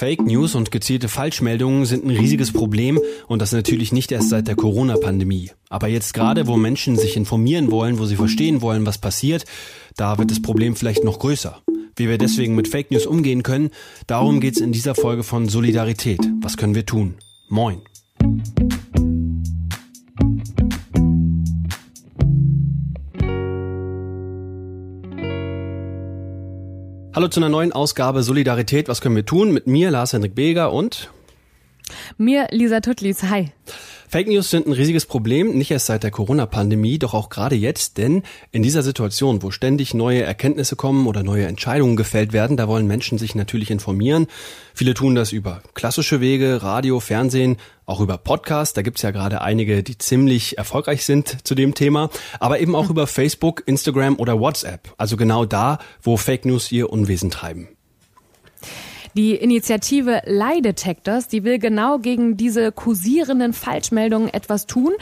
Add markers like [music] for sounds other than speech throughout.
Fake News und gezielte Falschmeldungen sind ein riesiges Problem und das natürlich nicht erst seit der Corona-Pandemie. Aber jetzt gerade, wo Menschen sich informieren wollen, wo sie verstehen wollen, was passiert, da wird das Problem vielleicht noch größer. Wie wir deswegen mit Fake News umgehen können, darum geht's in dieser Folge von Solidarität. Was können wir tun? Moin. Hallo zu einer neuen Ausgabe Solidarität. Was können wir tun? Mit mir, Lars-Henrik Beger und mir, Lisa Tuttlis. Hi. Fake News sind ein riesiges Problem, nicht erst seit der Corona-Pandemie, doch auch gerade jetzt, denn in dieser Situation, wo ständig neue Erkenntnisse kommen oder neue Entscheidungen gefällt werden, da wollen Menschen sich natürlich informieren. Viele tun das über klassische Wege, Radio, Fernsehen, auch über Podcasts. Da gibt's ja gerade einige, die ziemlich erfolgreich sind zu dem Thema, aber eben auch über Facebook, Instagram oder WhatsApp. Also genau da, wo Fake News ihr Unwesen treiben. Die Initiative Lie Detectors, die will genau gegen diese kursierenden Falschmeldungen etwas tun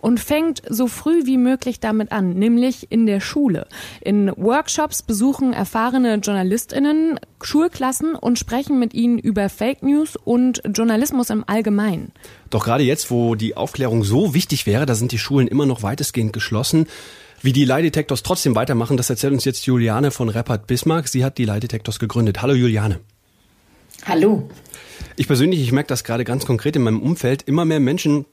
und fängt so früh wie möglich damit an, nämlich in der Schule. In Workshops besuchen erfahrene JournalistInnen Schulklassen und sprechen mit ihnen über Fake News und Journalismus im Allgemeinen. Doch gerade jetzt, wo die Aufklärung so wichtig wäre, da sind die Schulen immer noch weitestgehend geschlossen. Wie die Lie Detectors trotzdem weitermachen, das erzählt uns jetzt Juliane von Rappert Bismarck. Sie hat die Lie Detectors gegründet. Hallo Juliane. Hallo. Ich persönlich, ich merke das gerade ganz konkret in meinem Umfeld. Immer mehr Menschen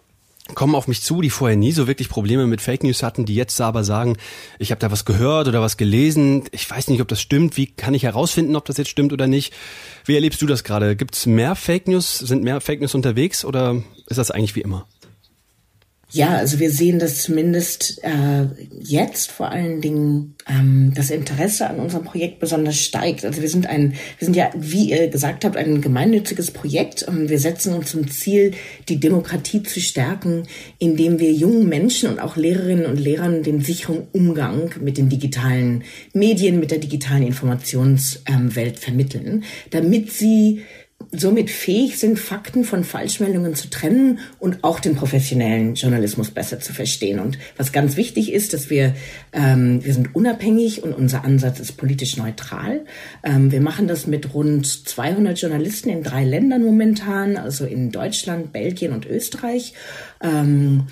kommen auf mich zu, die vorher nie so wirklich Probleme mit Fake News hatten, die jetzt aber sagen, ich habe da was gehört oder was gelesen, ich weiß nicht, ob das stimmt, wie kann ich herausfinden, ob das jetzt stimmt oder nicht? Wie erlebst du das gerade? Gibt es mehr Fake News, sind mehr Fake News unterwegs oder ist das eigentlich wie immer? Ja, also wir sehen, dass zumindest äh, jetzt vor allen Dingen ähm, das Interesse an unserem Projekt besonders steigt. Also wir sind ein, wir sind ja, wie ihr gesagt habt, ein gemeinnütziges Projekt und wir setzen uns zum Ziel, die Demokratie zu stärken, indem wir jungen Menschen und auch Lehrerinnen und Lehrern den sicheren Umgang mit den digitalen Medien, mit der digitalen Informationswelt ähm, vermitteln, damit sie somit fähig sind, Fakten von Falschmeldungen zu trennen und auch den professionellen Journalismus besser zu verstehen. Und was ganz wichtig ist, dass wir, ähm, wir sind unabhängig und unser Ansatz ist politisch neutral. Ähm, wir machen das mit rund 200 Journalisten in drei Ländern momentan, also in Deutschland, Belgien und Österreich. Ähm,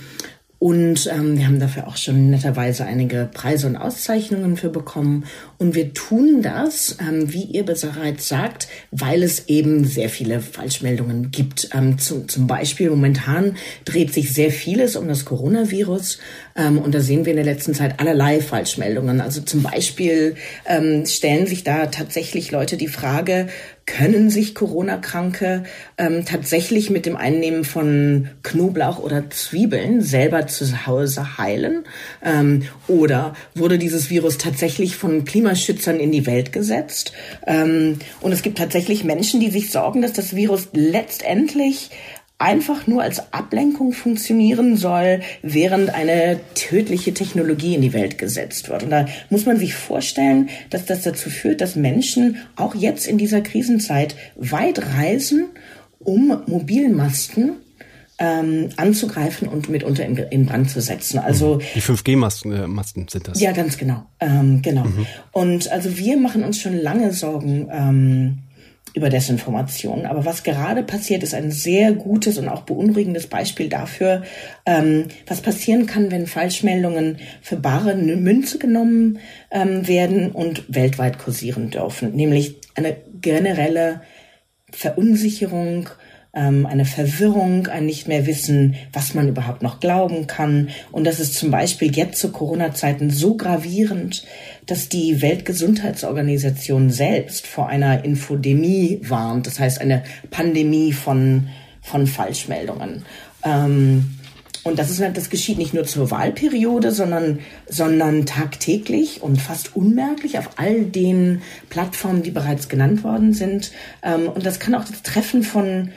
und ähm, wir haben dafür auch schon netterweise einige Preise und Auszeichnungen für bekommen. Und wir tun das, ähm, wie ihr bereits sagt, weil es eben sehr viele Falschmeldungen gibt. Ähm, zu, zum Beispiel momentan dreht sich sehr vieles um das Coronavirus. Ähm, und da sehen wir in der letzten Zeit allerlei Falschmeldungen. Also zum Beispiel ähm, stellen sich da tatsächlich Leute die Frage, können sich Corona-Kranke ähm, tatsächlich mit dem Einnehmen von Knoblauch oder Zwiebeln selber zu Hause heilen? Ähm, oder wurde dieses Virus tatsächlich von Klimaschützern in die Welt gesetzt? Ähm, und es gibt tatsächlich Menschen, die sich sorgen, dass das Virus letztendlich einfach nur als Ablenkung funktionieren soll, während eine tödliche Technologie in die Welt gesetzt wird. Und da muss man sich vorstellen, dass das dazu führt, dass Menschen auch jetzt in dieser Krisenzeit weit reisen, um Mobilmasten ähm, anzugreifen und mitunter in, in Brand zu setzen. Also mhm. die 5G-Masten äh, Masten sind das. Ja, ganz genau, ähm, genau. Mhm. Und also wir machen uns schon lange Sorgen. Ähm, über Desinformation. Aber was gerade passiert, ist ein sehr gutes und auch beunruhigendes Beispiel dafür, ähm, was passieren kann, wenn Falschmeldungen für bare Münze genommen ähm, werden und weltweit kursieren dürfen. Nämlich eine generelle Verunsicherung ähm, eine Verwirrung, ein nicht mehr wissen, was man überhaupt noch glauben kann. Und das ist zum Beispiel jetzt zu Corona-Zeiten so gravierend, dass die Weltgesundheitsorganisation selbst vor einer Infodemie warnt, das heißt eine Pandemie von, von Falschmeldungen. Ähm, und das ist das geschieht nicht nur zur Wahlperiode, sondern, sondern tagtäglich und fast unmerklich auf all den Plattformen, die bereits genannt worden sind. Ähm, und das kann auch das Treffen von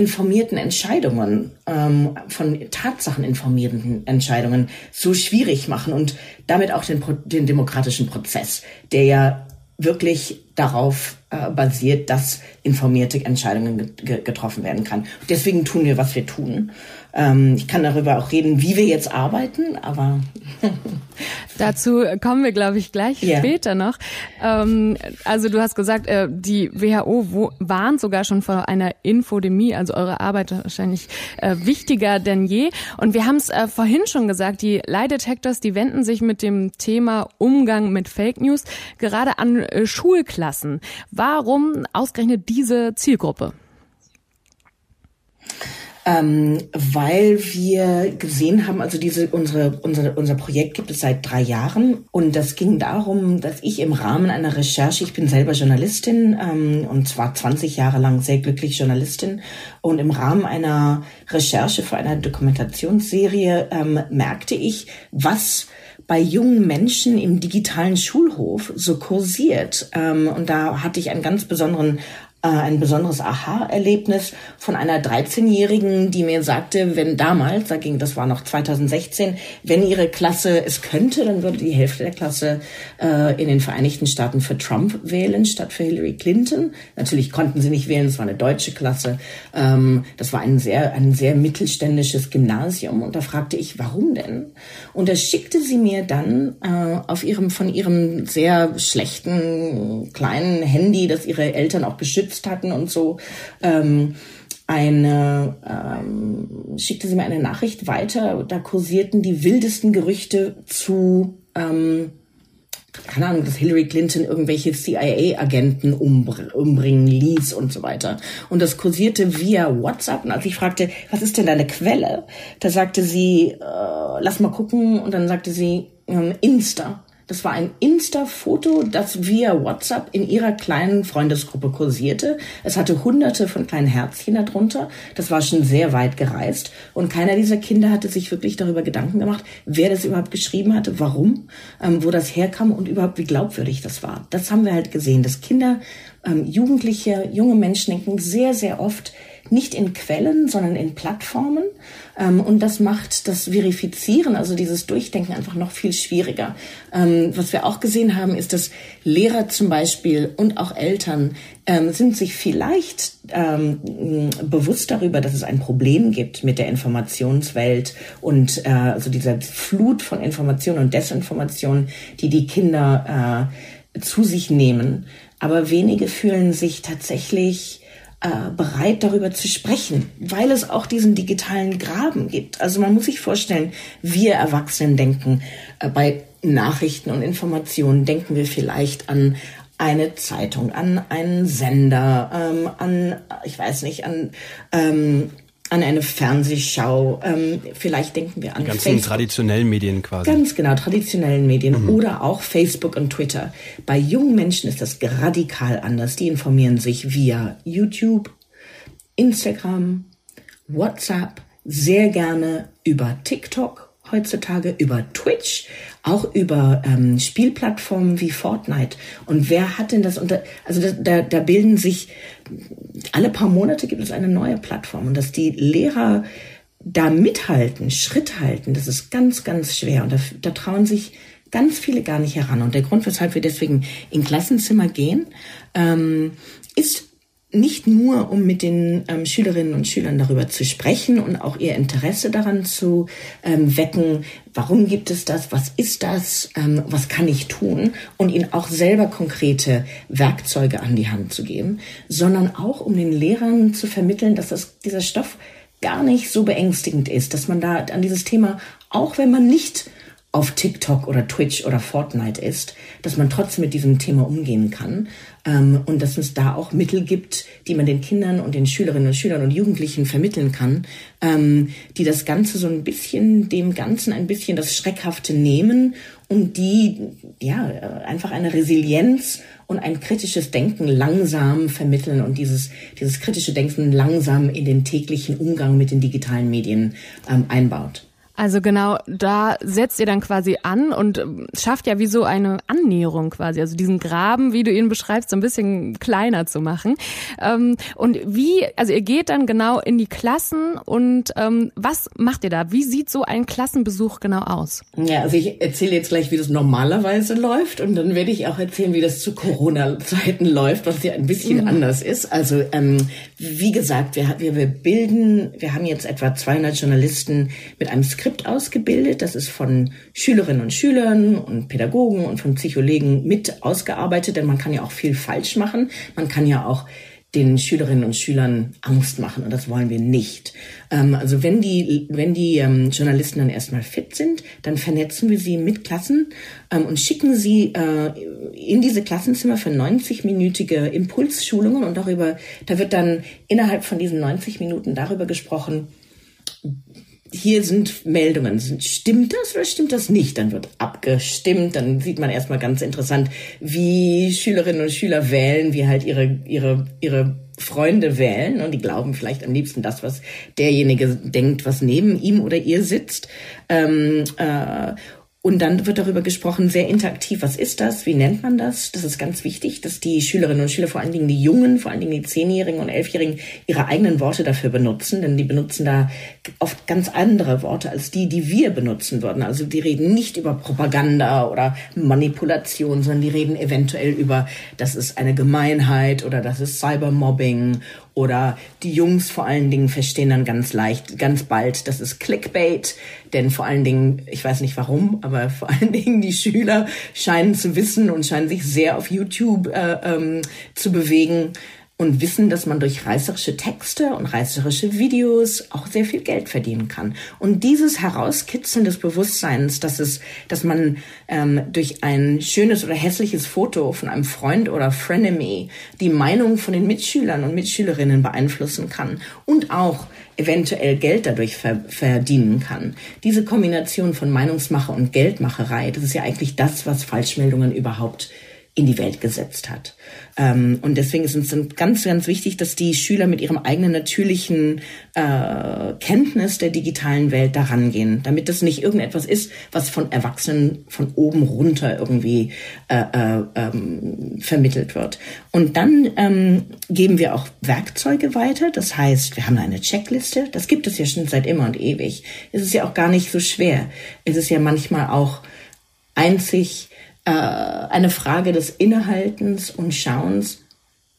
informierten Entscheidungen, ähm, von Tatsachen informierten Entscheidungen so schwierig machen und damit auch den, den demokratischen Prozess, der ja wirklich darauf äh, basiert, dass informierte Entscheidungen getroffen werden kann. Deswegen tun wir, was wir tun. Ähm, ich kann darüber auch reden, wie wir jetzt arbeiten, aber [laughs] dazu kommen wir, glaube ich, gleich yeah. später noch. Ähm, also du hast gesagt, äh, die WHO warnt sogar schon vor einer Infodemie, also eure Arbeit wahrscheinlich äh, wichtiger denn je. Und wir haben es äh, vorhin schon gesagt, die Lie Detectors, die wenden sich mit dem Thema Umgang mit Fake News gerade an äh, Schulklassen. Warum ausgerechnet diese Zielgruppe? ähm, weil wir gesehen haben, also diese unsere, unsere unser Projekt gibt es seit drei Jahren und das ging darum, dass ich im Rahmen einer Recherche, ich bin selber Journalistin ähm, und zwar 20 Jahre lang sehr glücklich Journalistin und im Rahmen einer Recherche für eine Dokumentationsserie ähm, merkte ich, was bei jungen Menschen im digitalen Schulhof so kursiert. Ähm, und da hatte ich einen ganz besonderen ein besonderes Aha-Erlebnis von einer 13-Jährigen, die mir sagte, wenn damals, da ging, das war noch 2016, wenn ihre Klasse es könnte, dann würde die Hälfte der Klasse äh, in den Vereinigten Staaten für Trump wählen statt für Hillary Clinton. Natürlich konnten sie nicht wählen, es war eine deutsche Klasse. Ähm, das war ein sehr, ein sehr mittelständisches Gymnasium und da fragte ich, warum denn? Und da schickte sie mir dann äh, auf ihrem, von ihrem sehr schlechten kleinen Handy, das ihre Eltern auch beschützt geschützt hatten und so. Ähm, eine ähm, schickte sie mir eine Nachricht weiter. Da kursierten die wildesten Gerüchte zu ähm, keine Ahnung, dass Hillary Clinton irgendwelche CIA-Agenten umbr umbringen ließ und so weiter. Und das kursierte via WhatsApp. Und als ich fragte, was ist denn deine Quelle? Da sagte sie, äh, lass mal gucken. Und dann sagte sie, ähm, Insta. Das war ein Insta-Foto, das via WhatsApp in ihrer kleinen Freundesgruppe kursierte. Es hatte hunderte von kleinen Herzchen darunter. Das war schon sehr weit gereist. Und keiner dieser Kinder hatte sich wirklich darüber Gedanken gemacht, wer das überhaupt geschrieben hatte, warum, ähm, wo das herkam und überhaupt wie glaubwürdig das war. Das haben wir halt gesehen, dass Kinder, ähm, Jugendliche, junge Menschen denken sehr, sehr oft, nicht in Quellen, sondern in Plattformen. Ähm, und das macht das Verifizieren, also dieses Durchdenken einfach noch viel schwieriger. Ähm, was wir auch gesehen haben, ist, dass Lehrer zum Beispiel und auch Eltern ähm, sind sich vielleicht ähm, bewusst darüber, dass es ein Problem gibt mit der Informationswelt und äh, also dieser Flut von Informationen und Desinformation, die die Kinder äh, zu sich nehmen. Aber wenige fühlen sich tatsächlich äh, bereit darüber zu sprechen, weil es auch diesen digitalen Graben gibt. Also man muss sich vorstellen, wir Erwachsenen denken äh, bei Nachrichten und Informationen denken wir vielleicht an eine Zeitung, an einen Sender, ähm, an, ich weiß nicht, an ähm, an eine Fernsehschau. Ähm, vielleicht denken wir an Die ganzen Facebook. traditionellen Medien quasi. Ganz genau, traditionellen Medien mhm. oder auch Facebook und Twitter. Bei jungen Menschen ist das radikal anders. Die informieren sich via YouTube, Instagram, WhatsApp, sehr gerne über TikTok heutzutage über Twitch, auch über ähm, Spielplattformen wie Fortnite. Und wer hat denn das unter, also da, da, da bilden sich alle paar Monate gibt es eine neue Plattform und dass die Lehrer da mithalten, Schritt halten, das ist ganz, ganz schwer und da, da trauen sich ganz viele gar nicht heran. Und der Grund, weshalb wir deswegen in Klassenzimmer gehen, ähm, ist nicht nur, um mit den ähm, Schülerinnen und Schülern darüber zu sprechen und auch ihr Interesse daran zu ähm, wecken, warum gibt es das, was ist das, ähm, was kann ich tun und ihnen auch selber konkrete Werkzeuge an die Hand zu geben, sondern auch um den Lehrern zu vermitteln, dass das, dieser Stoff gar nicht so beängstigend ist, dass man da an dieses Thema, auch wenn man nicht auf TikTok oder Twitch oder Fortnite ist, dass man trotzdem mit diesem Thema umgehen kann ähm, und dass es da auch Mittel gibt, die man den Kindern und den Schülerinnen und Schülern und Jugendlichen vermitteln kann, ähm, die das Ganze so ein bisschen, dem Ganzen ein bisschen das Schreckhafte nehmen und die ja einfach eine Resilienz und ein kritisches Denken langsam vermitteln und dieses, dieses kritische Denken langsam in den täglichen Umgang mit den digitalen Medien ähm, einbaut. Also genau, da setzt ihr dann quasi an und ähm, schafft ja wie so eine Annäherung quasi, also diesen Graben, wie du ihn beschreibst, so ein bisschen kleiner zu machen. Ähm, und wie, also ihr geht dann genau in die Klassen und ähm, was macht ihr da? Wie sieht so ein Klassenbesuch genau aus? Ja, also ich erzähle jetzt gleich, wie das normalerweise läuft und dann werde ich auch erzählen, wie das zu Corona-Zeiten läuft, was ja ein bisschen mhm. anders ist. Also ähm, wie gesagt, wir, wir bilden, wir haben jetzt etwa 200 Journalisten mit einem Skript Skript ausgebildet. Das ist von Schülerinnen und Schülern und Pädagogen und von Psychologen mit ausgearbeitet, denn man kann ja auch viel falsch machen. Man kann ja auch den Schülerinnen und Schülern Angst machen und das wollen wir nicht. Ähm, also wenn die, wenn die ähm, Journalisten dann erstmal fit sind, dann vernetzen wir sie mit Klassen ähm, und schicken sie äh, in diese Klassenzimmer für 90-minütige Impulsschulungen und darüber, da wird dann innerhalb von diesen 90 Minuten darüber gesprochen, hier sind Meldungen. Stimmt das oder stimmt das nicht? Dann wird abgestimmt. Dann sieht man erstmal ganz interessant, wie Schülerinnen und Schüler wählen, wie halt ihre, ihre, ihre Freunde wählen und die glauben vielleicht am liebsten das, was derjenige denkt, was neben ihm oder ihr sitzt. Ähm, äh, und dann wird darüber gesprochen, sehr interaktiv. Was ist das? Wie nennt man das? Das ist ganz wichtig, dass die Schülerinnen und Schüler, vor allen Dingen die Jungen, vor allen Dingen die Zehnjährigen und Elfjährigen, ihre eigenen Worte dafür benutzen, denn die benutzen da oft ganz andere Worte als die, die wir benutzen würden. Also die reden nicht über Propaganda oder Manipulation, sondern die reden eventuell über, das ist eine Gemeinheit oder das ist Cybermobbing oder die Jungs vor allen Dingen verstehen dann ganz leicht, ganz bald, das ist Clickbait. Denn vor allen Dingen, ich weiß nicht warum, aber vor allen [laughs] Dingen die Schüler scheinen zu wissen und scheinen sich sehr auf YouTube äh, ähm, zu bewegen und wissen, dass man durch reißerische Texte und reißerische Videos auch sehr viel Geld verdienen kann. Und dieses Herauskitzeln des Bewusstseins, dass es, dass man ähm, durch ein schönes oder hässliches Foto von einem Freund oder Frenemy die Meinung von den Mitschülern und Mitschülerinnen beeinflussen kann und auch eventuell Geld dadurch ver verdienen kann. Diese Kombination von Meinungsmache und Geldmacherei, das ist ja eigentlich das, was Falschmeldungen überhaupt in die Welt gesetzt hat. Ähm, und deswegen ist es ganz, ganz wichtig, dass die Schüler mit ihrem eigenen natürlichen äh, Kenntnis der digitalen Welt daran gehen, damit das nicht irgendetwas ist, was von Erwachsenen von oben runter irgendwie äh, äh, ähm, vermittelt wird. Und dann ähm, geben wir auch Werkzeuge weiter. Das heißt, wir haben eine Checkliste. Das gibt es ja schon seit immer und ewig. Es ist ja auch gar nicht so schwer. Es ist ja manchmal auch einzig äh, eine Frage des Innehaltens und Schauens,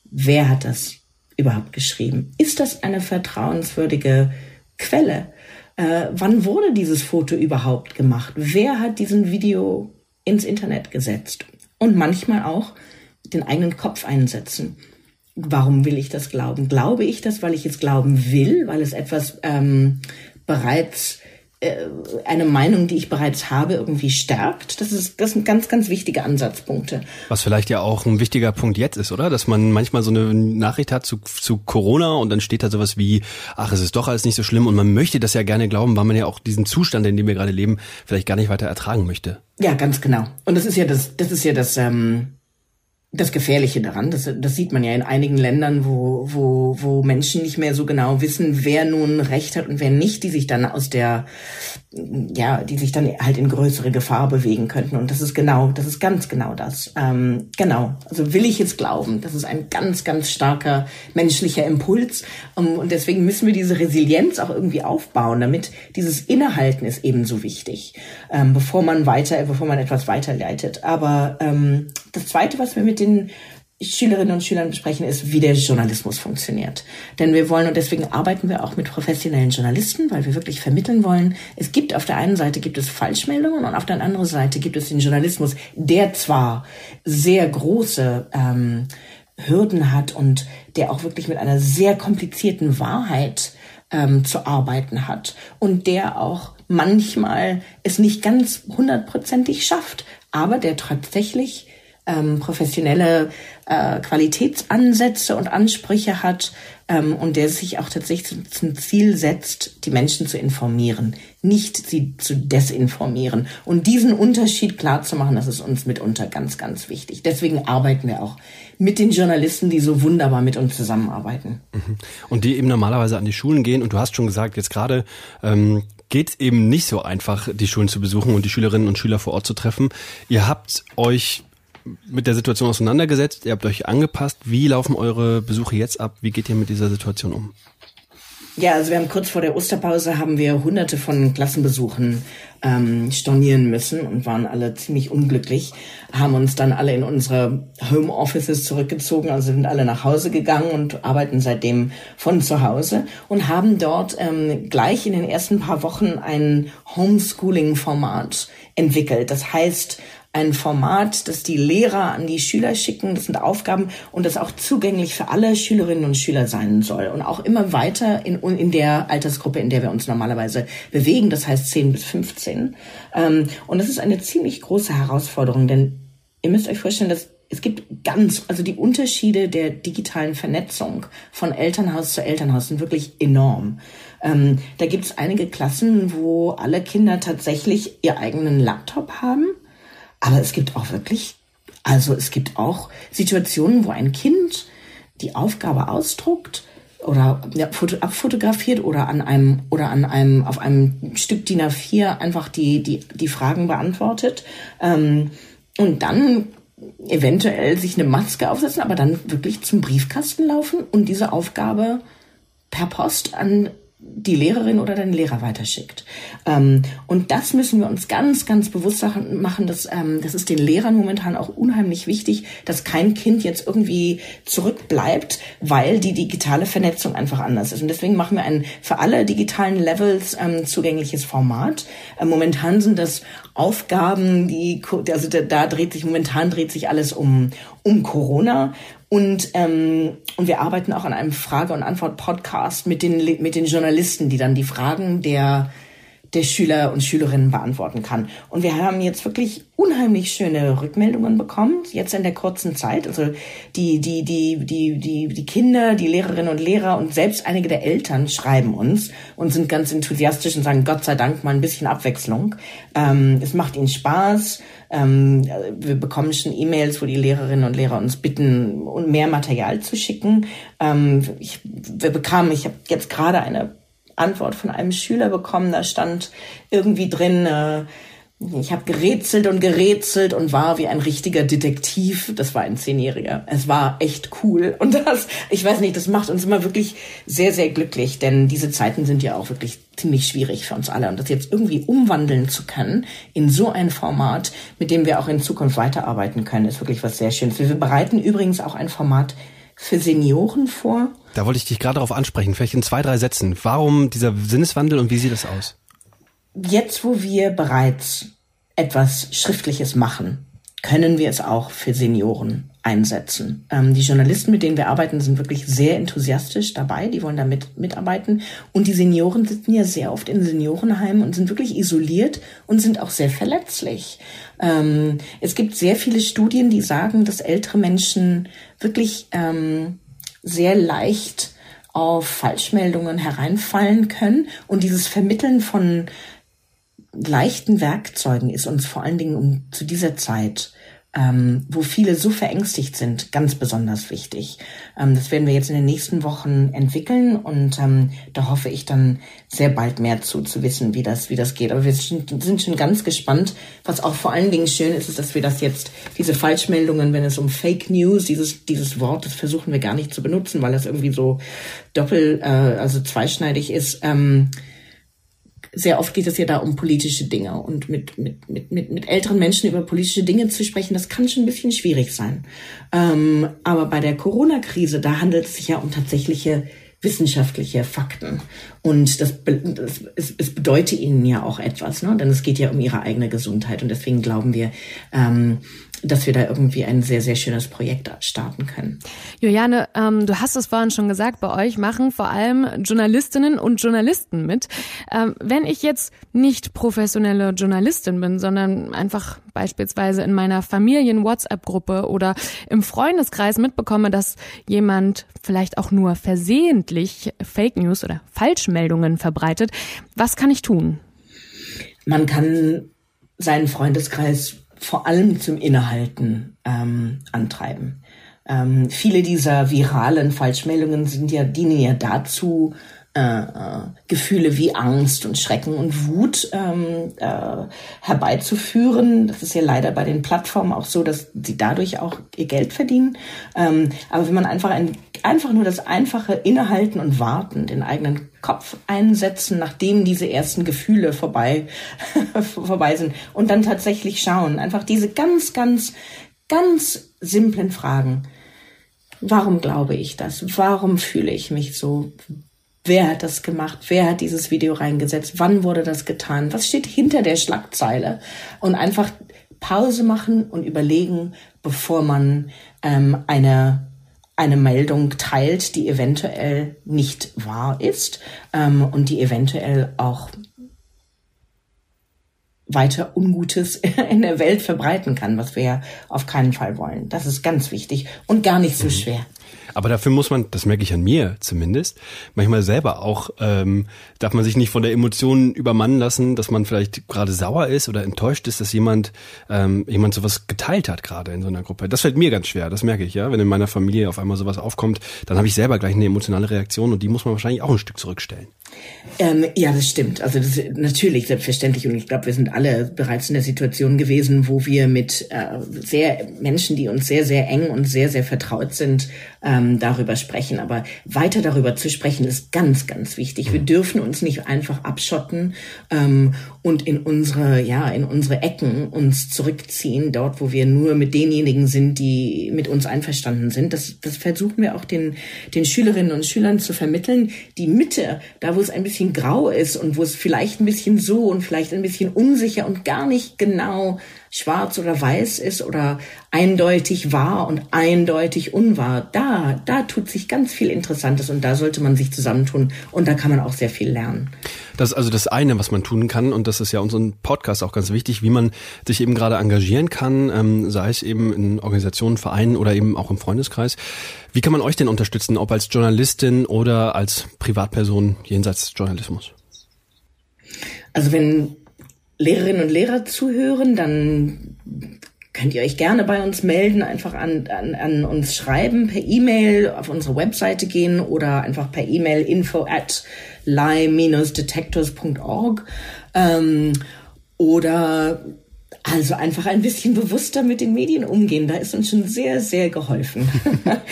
wer hat das überhaupt geschrieben? Ist das eine vertrauenswürdige Quelle? Äh, wann wurde dieses Foto überhaupt gemacht? Wer hat diesen Video ins Internet gesetzt? Und manchmal auch den eigenen Kopf einsetzen. Warum will ich das glauben? Glaube ich das, weil ich es glauben will, weil es etwas ähm, bereits eine Meinung, die ich bereits habe, irgendwie stärkt. Das ist, das sind ganz, ganz wichtige Ansatzpunkte. Was vielleicht ja auch ein wichtiger Punkt jetzt ist, oder? Dass man manchmal so eine Nachricht hat zu, zu Corona und dann steht da sowas wie, ach, es ist doch alles nicht so schlimm und man möchte das ja gerne glauben, weil man ja auch diesen Zustand, in dem wir gerade leben, vielleicht gar nicht weiter ertragen möchte. Ja, ganz genau. Und das ist ja das, das ist ja das, ähm, das Gefährliche daran, das, das sieht man ja in einigen Ländern, wo, wo, wo Menschen nicht mehr so genau wissen, wer nun Recht hat und wer nicht, die sich dann aus der, ja, die sich dann halt in größere Gefahr bewegen könnten. Und das ist genau, das ist ganz genau das. Ähm, genau. Also will ich jetzt glauben, das ist ein ganz, ganz starker menschlicher Impuls. Um, und deswegen müssen wir diese Resilienz auch irgendwie aufbauen, damit dieses Innehalten ist ebenso wichtig, ähm, bevor man weiter, bevor man etwas weiterleitet. Aber ähm, das Zweite, was wir mit den Schülerinnen und Schülern besprechen, ist, wie der Journalismus funktioniert. Denn wir wollen, und deswegen arbeiten wir auch mit professionellen Journalisten, weil wir wirklich vermitteln wollen, es gibt auf der einen Seite gibt es Falschmeldungen und auf der anderen Seite gibt es den Journalismus, der zwar sehr große ähm, Hürden hat und der auch wirklich mit einer sehr komplizierten Wahrheit ähm, zu arbeiten hat und der auch manchmal es nicht ganz hundertprozentig schafft, aber der tatsächlich ähm, professionelle äh, Qualitätsansätze und Ansprüche hat ähm, und der sich auch tatsächlich zum Ziel setzt, die Menschen zu informieren, nicht sie zu desinformieren. Und diesen Unterschied klar zu machen, das ist uns mitunter ganz, ganz wichtig. Deswegen arbeiten wir auch mit den Journalisten, die so wunderbar mit uns zusammenarbeiten. Mhm. Und die eben normalerweise an die Schulen gehen. Und du hast schon gesagt, jetzt gerade ähm, geht eben nicht so einfach, die Schulen zu besuchen und die Schülerinnen und Schüler vor Ort zu treffen. Ihr habt euch mit der Situation auseinandergesetzt, ihr habt euch angepasst. Wie laufen eure Besuche jetzt ab? Wie geht ihr mit dieser Situation um? Ja, also wir haben kurz vor der Osterpause haben wir hunderte von Klassenbesuchen ähm, stornieren müssen und waren alle ziemlich unglücklich, haben uns dann alle in unsere Home Offices zurückgezogen, also sind alle nach Hause gegangen und arbeiten seitdem von zu Hause und haben dort ähm, gleich in den ersten paar Wochen ein Homeschooling-Format entwickelt. Das heißt, ein Format, das die Lehrer an die Schüler schicken. Das sind Aufgaben und das auch zugänglich für alle Schülerinnen und Schüler sein soll und auch immer weiter in, in der Altersgruppe, in der wir uns normalerweise bewegen, das heißt 10 bis 15. Ähm, und das ist eine ziemlich große Herausforderung, denn ihr müsst euch vorstellen, dass es gibt ganz, also die Unterschiede der digitalen Vernetzung von Elternhaus zu Elternhaus sind wirklich enorm. Ähm, da gibt es einige Klassen, wo alle Kinder tatsächlich ihr eigenen Laptop haben aber es gibt auch wirklich, also es gibt auch Situationen, wo ein Kind die Aufgabe ausdruckt oder abfotografiert oder an einem oder an einem auf einem Stück DIN A4 einfach die die die Fragen beantwortet. Ähm, und dann eventuell sich eine Maske aufsetzen, aber dann wirklich zum Briefkasten laufen und diese Aufgabe per Post an die Lehrerin oder den Lehrer weiterschickt. Ähm, und das müssen wir uns ganz, ganz bewusst machen. Dass, ähm, das ist den Lehrern momentan auch unheimlich wichtig, dass kein Kind jetzt irgendwie zurückbleibt, weil die digitale Vernetzung einfach anders ist. Und deswegen machen wir ein für alle digitalen Levels ähm, zugängliches Format. Äh, momentan sind das Aufgaben, die also da, da dreht sich momentan dreht sich alles um um Corona und, ähm, und wir arbeiten auch an einem Frage- und Antwort-Podcast mit den, mit den Journalisten, die dann die Fragen der, der Schüler und Schülerinnen beantworten kann. Und wir haben jetzt wirklich unheimlich schöne Rückmeldungen bekommen, jetzt in der kurzen Zeit. Also die, die, die, die, die, die Kinder, die Lehrerinnen und Lehrer und selbst einige der Eltern schreiben uns und sind ganz enthusiastisch und sagen, Gott sei Dank mal ein bisschen Abwechslung. Ähm, es macht ihnen Spaß. Ähm, wir bekommen schon E-Mails, wo die Lehrerinnen und Lehrer uns bitten, mehr Material zu schicken. Ähm, ich, wir bekamen, ich habe jetzt gerade eine Antwort von einem Schüler bekommen, da stand irgendwie drin, äh, ich habe gerätselt und gerätselt und war wie ein richtiger Detektiv. Das war ein Zehnjähriger. Es war echt cool. [laughs] Und das, ich weiß nicht, das macht uns immer wirklich sehr, sehr glücklich, denn diese Zeiten sind ja auch wirklich ziemlich schwierig für uns alle. Und das jetzt irgendwie umwandeln zu können in so ein Format, mit dem wir auch in Zukunft weiterarbeiten können, ist wirklich was sehr Schönes. Wir bereiten übrigens auch ein Format für Senioren vor. Da wollte ich dich gerade darauf ansprechen, vielleicht in zwei, drei Sätzen. Warum dieser Sinneswandel und wie sieht das aus? Jetzt, wo wir bereits etwas Schriftliches machen, können wir es auch für Senioren einsetzen. Ähm, die Journalisten, mit denen wir arbeiten, sind wirklich sehr enthusiastisch dabei. Die wollen damit mitarbeiten. Und die Senioren sitzen ja sehr oft in Seniorenheimen und sind wirklich isoliert und sind auch sehr verletzlich. Ähm, es gibt sehr viele Studien, die sagen, dass ältere Menschen wirklich ähm, sehr leicht auf Falschmeldungen hereinfallen können und dieses Vermitteln von leichten Werkzeugen ist uns vor allen Dingen um, zu dieser Zeit ähm, wo viele so verängstigt sind, ganz besonders wichtig. Ähm, das werden wir jetzt in den nächsten Wochen entwickeln und ähm, da hoffe ich dann sehr bald mehr zu, zu wissen, wie das, wie das geht. Aber wir sind, schon ganz gespannt. Was auch vor allen Dingen schön ist, ist, dass wir das jetzt, diese Falschmeldungen, wenn es um Fake News, dieses, dieses Wort, das versuchen wir gar nicht zu benutzen, weil das irgendwie so doppel, äh, also zweischneidig ist. Ähm, sehr oft geht es ja da um politische Dinge und mit, mit, mit, mit, mit älteren Menschen über politische Dinge zu sprechen, das kann schon ein bisschen schwierig sein. Ähm, aber bei der Corona-Krise, da handelt es sich ja um tatsächliche wissenschaftliche Fakten. Und das, das es, es bedeutet ihnen ja auch etwas, ne? denn es geht ja um ihre eigene Gesundheit. Und deswegen glauben wir, ähm, dass wir da irgendwie ein sehr, sehr schönes Projekt starten können. Juliane, ähm, du hast es vorhin schon gesagt, bei euch machen vor allem Journalistinnen und Journalisten mit. Ähm, wenn ich jetzt nicht professionelle Journalistin bin, sondern einfach beispielsweise in meiner Familien-WhatsApp-Gruppe oder im Freundeskreis mitbekomme, dass jemand vielleicht auch nur versehentlich Fake News oder Falschmeldungen verbreitet, was kann ich tun? Man kann seinen Freundeskreis vor allem zum Innehalten ähm, antreiben. Ähm, viele dieser viralen Falschmeldungen sind ja, dienen ja dazu, äh, Gefühle wie Angst und Schrecken und Wut ähm, äh, herbeizuführen. Das ist ja leider bei den Plattformen auch so, dass sie dadurch auch ihr Geld verdienen. Ähm, aber wenn man einfach ein, einfach nur das einfache Innehalten und Warten, den eigenen Kopf einsetzen, nachdem diese ersten Gefühle vorbei [laughs] vorbei sind und dann tatsächlich schauen, einfach diese ganz, ganz, ganz simplen Fragen. Warum glaube ich das? Warum fühle ich mich so? Wer hat das gemacht? Wer hat dieses Video reingesetzt? Wann wurde das getan? Was steht hinter der Schlagzeile? Und einfach Pause machen und überlegen, bevor man ähm, eine eine Meldung teilt, die eventuell nicht wahr ist ähm, und die eventuell auch weiter Ungutes [laughs] in der Welt verbreiten kann, was wir ja auf keinen Fall wollen. Das ist ganz wichtig und gar nicht so mhm. schwer. Aber dafür muss man, das merke ich an mir zumindest, manchmal selber auch, ähm, darf man sich nicht von der Emotion übermannen lassen, dass man vielleicht gerade sauer ist oder enttäuscht ist, dass jemand, ähm, jemand sowas geteilt hat gerade in so einer Gruppe. Das fällt mir ganz schwer, das merke ich, ja. Wenn in meiner Familie auf einmal sowas aufkommt, dann habe ich selber gleich eine emotionale Reaktion und die muss man wahrscheinlich auch ein Stück zurückstellen. Ähm, ja, das stimmt. Also das ist natürlich selbstverständlich und ich glaube, wir sind alle bereits in der Situation gewesen, wo wir mit äh, sehr Menschen, die uns sehr, sehr eng und sehr, sehr vertraut sind, ähm, darüber sprechen. Aber weiter darüber zu sprechen ist ganz, ganz wichtig. Wir dürfen uns nicht einfach abschotten ähm, und in unsere, ja, in unsere Ecken uns zurückziehen, dort, wo wir nur mit denjenigen sind, die mit uns einverstanden sind. Das, das versuchen wir auch den, den Schülerinnen und Schülern zu vermitteln. Die Mitte, da wo es ein bisschen grau ist und wo es vielleicht ein bisschen so und vielleicht ein bisschen unsicher und gar nicht genau schwarz oder weiß ist oder eindeutig wahr und eindeutig unwahr, da, da tut sich ganz viel Interessantes und da sollte man sich zusammentun und da kann man auch sehr viel lernen. Das ist also das eine, was man tun kann und das ist ja unseren Podcast auch ganz wichtig, wie man sich eben gerade engagieren kann, ähm, sei es eben in Organisationen, Vereinen oder eben auch im Freundeskreis. Wie kann man euch denn unterstützen, ob als Journalistin oder als Privatperson jenseits Journalismus? Also wenn Lehrerinnen und Lehrer zuhören, dann könnt ihr euch gerne bei uns melden, einfach an, an, an uns schreiben, per E-Mail auf unsere Webseite gehen oder einfach per E-Mail info at lie-detectors.org ähm, oder also einfach ein bisschen bewusster mit den Medien umgehen. Da ist uns schon sehr, sehr geholfen.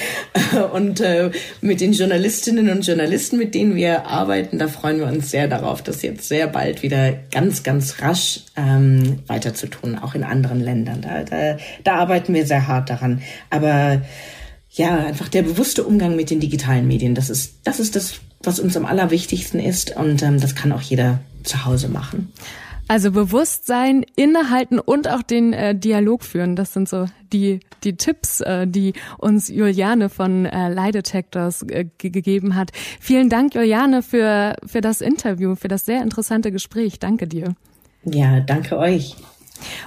[laughs] und äh, mit den Journalistinnen und Journalisten, mit denen wir arbeiten, da freuen wir uns sehr darauf, das jetzt sehr bald wieder ganz, ganz rasch ähm, weiter zu tun, auch in anderen Ländern. Da, da, da arbeiten wir sehr hart daran. Aber ja, einfach der bewusste Umgang mit den digitalen Medien, das ist, das ist das, was uns am allerwichtigsten ist. Und ähm, das kann auch jeder zu Hause machen. Also Bewusstsein, innehalten und auch den äh, Dialog führen. Das sind so die, die Tipps, äh, die uns Juliane von äh, Lie Detectors äh, gegeben hat. Vielen Dank, Juliane, für, für das Interview, für das sehr interessante Gespräch. Danke dir. Ja, danke euch.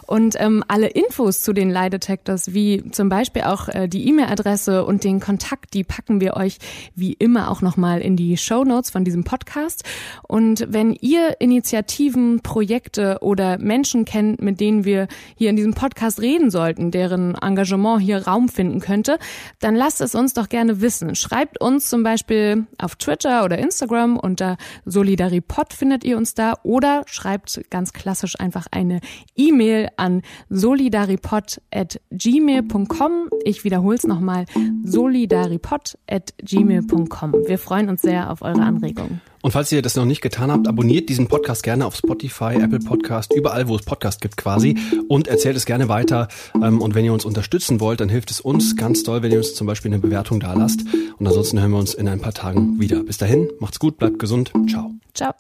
Und ähm, alle Infos zu den Lie Detectors, wie zum Beispiel auch äh, die E-Mail-Adresse und den Kontakt, die packen wir euch wie immer auch nochmal in die Show Notes von diesem Podcast. Und wenn ihr Initiativen, Projekte oder Menschen kennt, mit denen wir hier in diesem Podcast reden sollten, deren Engagement hier Raum finden könnte, dann lasst es uns doch gerne wissen. Schreibt uns zum Beispiel auf Twitter oder Instagram unter Solidaripod findet ihr uns da oder schreibt ganz klassisch einfach eine E-Mail E-Mail an solidaripod.gmail.com. Ich wiederhole es nochmal, solidaripod.gmail.com. Wir freuen uns sehr auf eure Anregungen. Und falls ihr das noch nicht getan habt, abonniert diesen Podcast gerne auf Spotify, Apple Podcast, überall, wo es Podcast gibt quasi und erzählt es gerne weiter. Ähm, und wenn ihr uns unterstützen wollt, dann hilft es uns ganz toll, wenn ihr uns zum Beispiel eine Bewertung da lasst. Und ansonsten hören wir uns in ein paar Tagen wieder. Bis dahin, macht's gut, bleibt gesund. Ciao. Ciao.